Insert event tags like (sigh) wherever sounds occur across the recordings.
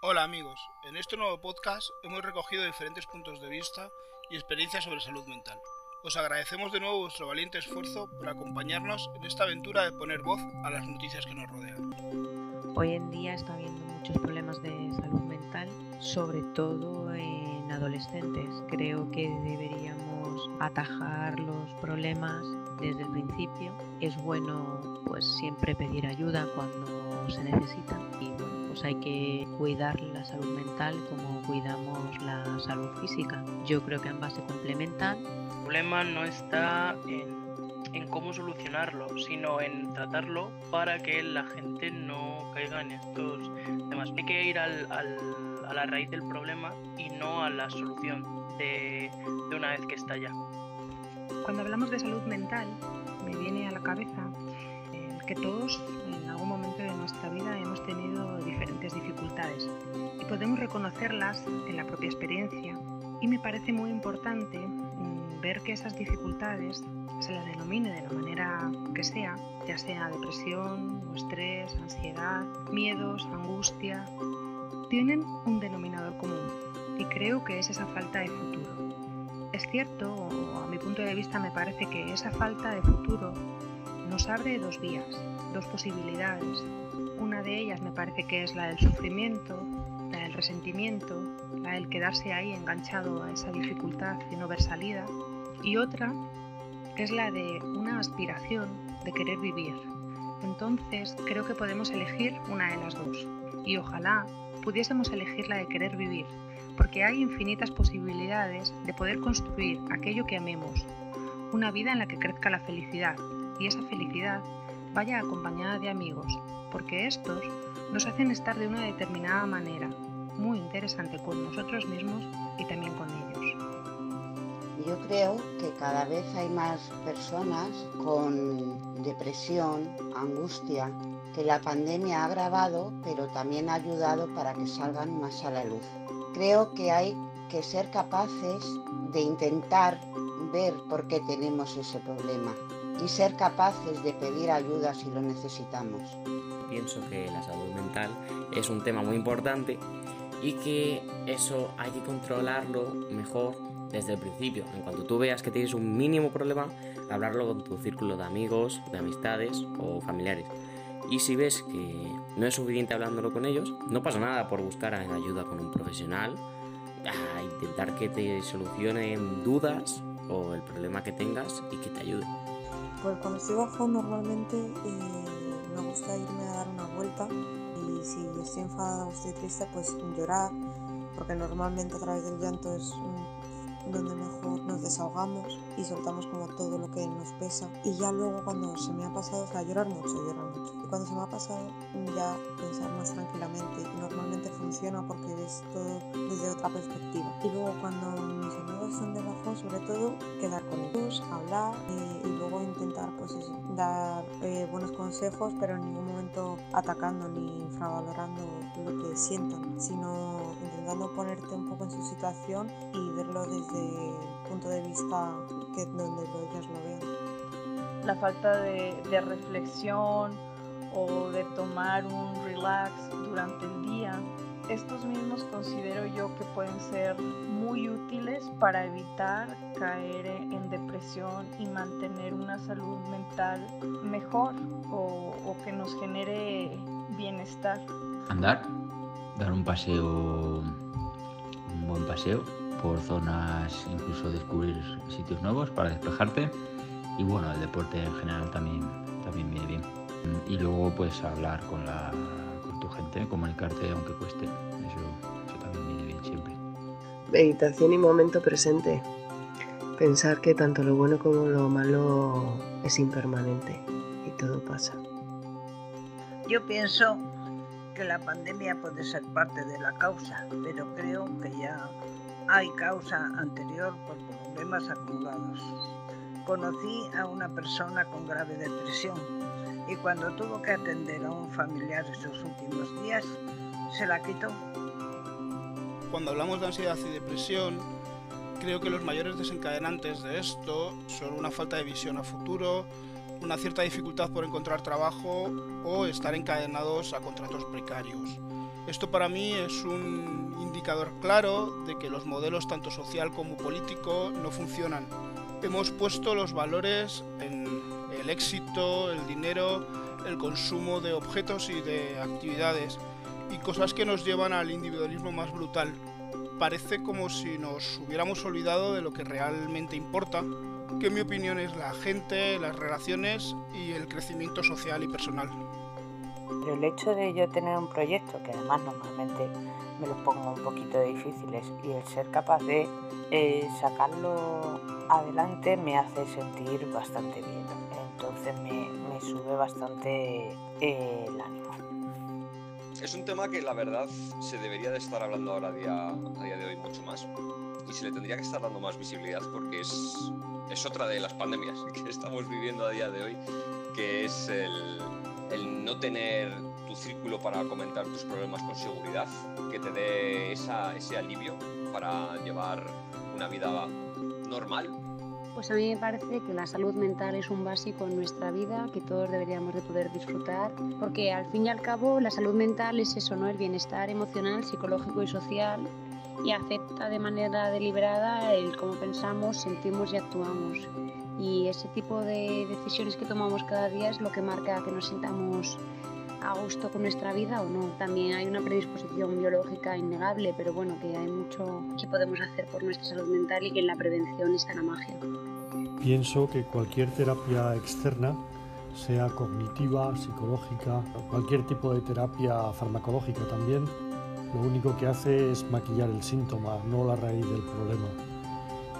Hola amigos, en este nuevo podcast hemos recogido diferentes puntos de vista y experiencias sobre salud mental. Os agradecemos de nuevo vuestro valiente esfuerzo por acompañarnos en esta aventura de poner voz a las noticias que nos rodean. Hoy en día está habiendo muchos problemas de salud mental, sobre todo en adolescentes. Creo que deberíamos atajar los problemas desde el principio. Es bueno pues siempre pedir ayuda cuando se necesita y bueno, pues hay que cuidar la salud mental como cuidamos la salud física. Yo creo que ambas se complementan. El problema no está en, en cómo solucionarlo, sino en tratarlo para que la gente no caiga en estos temas. Hay que ir al, al, a la raíz del problema y no a la solución de, de una vez que está ya. Cuando hablamos de salud mental, me viene a la cabeza el que todos en algún momento podemos reconocerlas en la propia experiencia. Y me parece muy importante mm, ver que esas dificultades, se las denomine de la manera que sea, ya sea depresión, estrés, ansiedad, miedos, angustia, tienen un denominador común y creo que es esa falta de futuro. Es cierto, a mi punto de vista me parece que esa falta de futuro nos abre dos vías, dos posibilidades. Una de ellas me parece que es la del sufrimiento, resentimiento, la del quedarse ahí enganchado a esa dificultad y no ver salida. Y otra es la de una aspiración de querer vivir. Entonces creo que podemos elegir una de las dos. Y ojalá pudiésemos elegir la de querer vivir, porque hay infinitas posibilidades de poder construir aquello que amemos, una vida en la que crezca la felicidad y esa felicidad vaya acompañada de amigos, porque estos nos hacen estar de una determinada manera, muy interesante con nosotros mismos y también con ellos. Yo creo que cada vez hay más personas con depresión, angustia, que la pandemia ha agravado, pero también ha ayudado para que salgan más a la luz. Creo que hay que ser capaces de intentar ver por qué tenemos ese problema y ser capaces de pedir ayuda si lo necesitamos. Pienso que la salud mental es un tema muy importante y que eso hay que controlarlo mejor desde el principio. En cuanto tú veas que tienes un mínimo problema, hablarlo con tu círculo de amigos, de amistades o familiares. Y si ves que no es suficiente hablándolo con ellos, no pasa nada por buscar ayuda con un profesional, a intentar que te solucionen dudas o el problema que tengas y que te ayude. Pues cuando estoy bajo normalmente eh, me gusta irme a dar una vuelta y si enfadada o estoy triste pues llorar porque normalmente a través del llanto es donde mejor nos desahogamos y soltamos como todo lo que nos pesa. Y ya luego cuando se me ha pasado, o sea, llorar mucho, llorar cuando se me ha pasado ya pensar más tranquilamente y normalmente funciona porque ves todo desde otra perspectiva y luego cuando mis amigos están de bajón sobre todo quedar con ellos, hablar eh, y luego intentar pues eso, dar eh, buenos consejos pero en ningún momento atacando ni infravalorando lo que sientan sino intentando ponerte un poco en su situación y verlo desde el punto de vista que donde ellos lo vean. La falta de, de reflexión o de tomar un relax durante el día. Estos mismos considero yo que pueden ser muy útiles para evitar caer en depresión y mantener una salud mental mejor o, o que nos genere bienestar. Andar, dar un paseo, un buen paseo por zonas, incluso descubrir sitios nuevos para despejarte y bueno, el deporte en general también, también viene bien. Y luego pues hablar con, la, con tu gente, comunicarte aunque cueste, eso, eso también viene bien siempre. Meditación y momento presente. Pensar que tanto lo bueno como lo malo es impermanente y todo pasa. Yo pienso que la pandemia puede ser parte de la causa, pero creo que ya hay causa anterior por problemas acumulados. Conocí a una persona con grave depresión y cuando tuvo que atender a un familiar en sus últimos días, se la quitó. Cuando hablamos de ansiedad y depresión, creo que los mayores desencadenantes de esto son una falta de visión a futuro, una cierta dificultad por encontrar trabajo o estar encadenados a contratos precarios. Esto para mí es un indicador claro de que los modelos tanto social como político no funcionan. Hemos puesto los valores en el éxito, el dinero, el consumo de objetos y de actividades y cosas que nos llevan al individualismo más brutal. Parece como si nos hubiéramos olvidado de lo que realmente importa, que en mi opinión es la gente, las relaciones y el crecimiento social y personal. Pero el hecho de yo tener un proyecto, que además normalmente me lo pongo un poquito difíciles, y el ser capaz de eh, sacarlo adelante me hace sentir bastante bien. Me sube bastante eh, el ánimo. Es un tema que la verdad se debería de estar hablando ahora a día, a día de hoy mucho más y se le tendría que estar dando más visibilidad porque es, es otra de las pandemias (laughs) que estamos viviendo a día de hoy, que es el, el no tener tu círculo para comentar tus problemas con seguridad, que te dé esa, ese alivio para llevar una vida normal. Pues a mí me parece que la salud mental es un básico en nuestra vida que todos deberíamos de poder disfrutar, porque al fin y al cabo la salud mental es eso, ¿no? El bienestar emocional, psicológico y social y acepta de manera deliberada el cómo pensamos, sentimos y actuamos. Y ese tipo de decisiones que tomamos cada día es lo que marca que nos sintamos a gusto con nuestra vida o no. También hay una predisposición biológica innegable, pero bueno, que hay mucho que podemos hacer por nuestra salud mental y que en la prevención está la magia. Pienso que cualquier terapia externa, sea cognitiva, psicológica, cualquier tipo de terapia farmacológica también, lo único que hace es maquillar el síntoma, no la raíz del problema.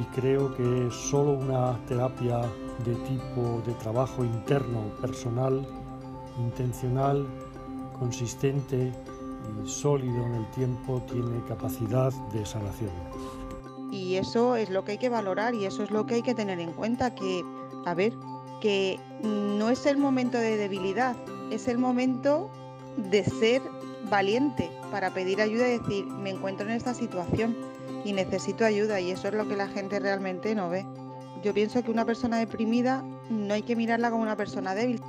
Y creo que solo una terapia de tipo de trabajo interno, personal, intencional, consistente y sólido en el tiempo tiene capacidad de sanación. Y eso es lo que hay que valorar y eso es lo que hay que tener en cuenta, que, a ver, que no es el momento de debilidad, es el momento de ser valiente para pedir ayuda y decir, me encuentro en esta situación y necesito ayuda y eso es lo que la gente realmente no ve. Yo pienso que una persona deprimida no hay que mirarla como una persona débil.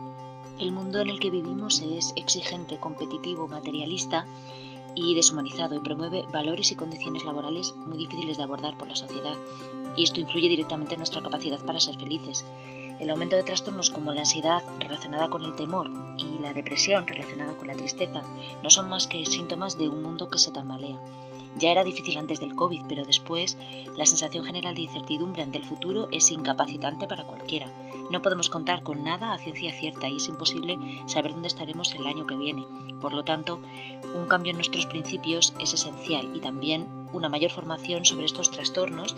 El mundo en el que vivimos es exigente, competitivo, materialista y deshumanizado y promueve valores y condiciones laborales muy difíciles de abordar por la sociedad y esto influye directamente en nuestra capacidad para ser felices. El aumento de trastornos como la ansiedad relacionada con el temor y la depresión relacionada con la tristeza no son más que síntomas de un mundo que se tambalea. Ya era difícil antes del COVID, pero después la sensación general de incertidumbre ante el futuro es incapacitante para cualquiera. No podemos contar con nada a ciencia cierta y es imposible saber dónde estaremos el año que viene. Por lo tanto, un cambio en nuestros principios es esencial y también una mayor formación sobre estos trastornos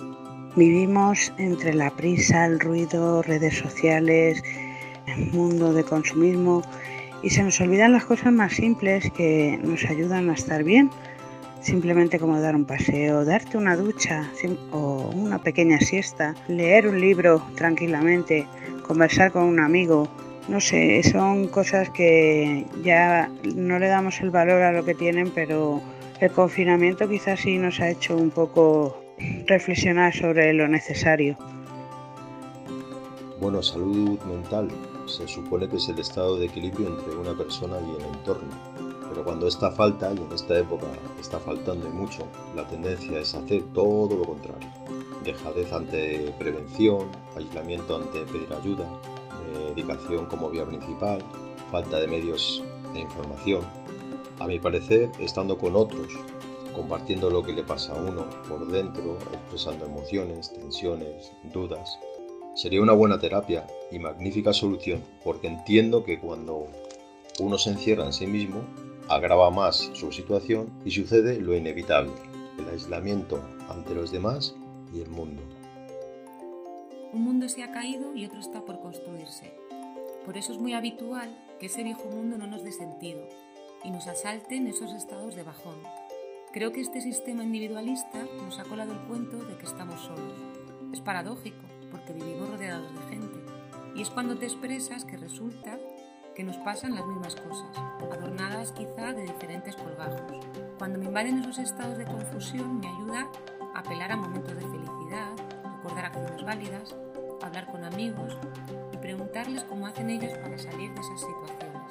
Vivimos entre la prisa, el ruido, redes sociales, el mundo de consumismo y se nos olvidan las cosas más simples que nos ayudan a estar bien. Simplemente como dar un paseo, darte una ducha o una pequeña siesta, leer un libro tranquilamente, conversar con un amigo. No sé, son cosas que ya no le damos el valor a lo que tienen, pero el confinamiento quizás sí nos ha hecho un poco reflexionar sobre lo necesario. Bueno, salud mental se supone que es el estado de equilibrio entre una persona y el entorno. Pero cuando esta falta, y en esta época está faltando y mucho, la tendencia es hacer todo lo contrario. Dejadez ante prevención, aislamiento ante pedir ayuda, medicación como vía principal, falta de medios de información. A mi parecer, estando con otros compartiendo lo que le pasa a uno por dentro, expresando emociones, tensiones, dudas. Sería una buena terapia y magnífica solución porque entiendo que cuando uno se encierra en sí mismo, agrava más su situación y sucede lo inevitable, el aislamiento ante los demás y el mundo. Un mundo se ha caído y otro está por construirse. Por eso es muy habitual que ese viejo mundo no nos dé sentido y nos asalten esos estados de bajón, Creo que este sistema individualista nos ha colado el cuento de que estamos solos. Es paradójico, porque vivimos rodeados de gente. Y es cuando te expresas que resulta que nos pasan las mismas cosas, adornadas quizá de diferentes colgajos. Cuando me invaden esos estados de confusión, me ayuda apelar a momentos de felicidad, recordar acciones válidas, hablar con amigos y preguntarles cómo hacen ellos para salir de esas situaciones.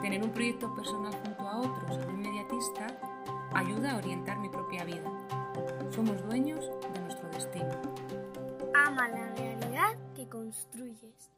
Tener un proyecto personal junto a otros, no inmediatista, ayuda a orientar mi propia vida. Somos dueños de nuestro destino. Ama la realidad que construyes.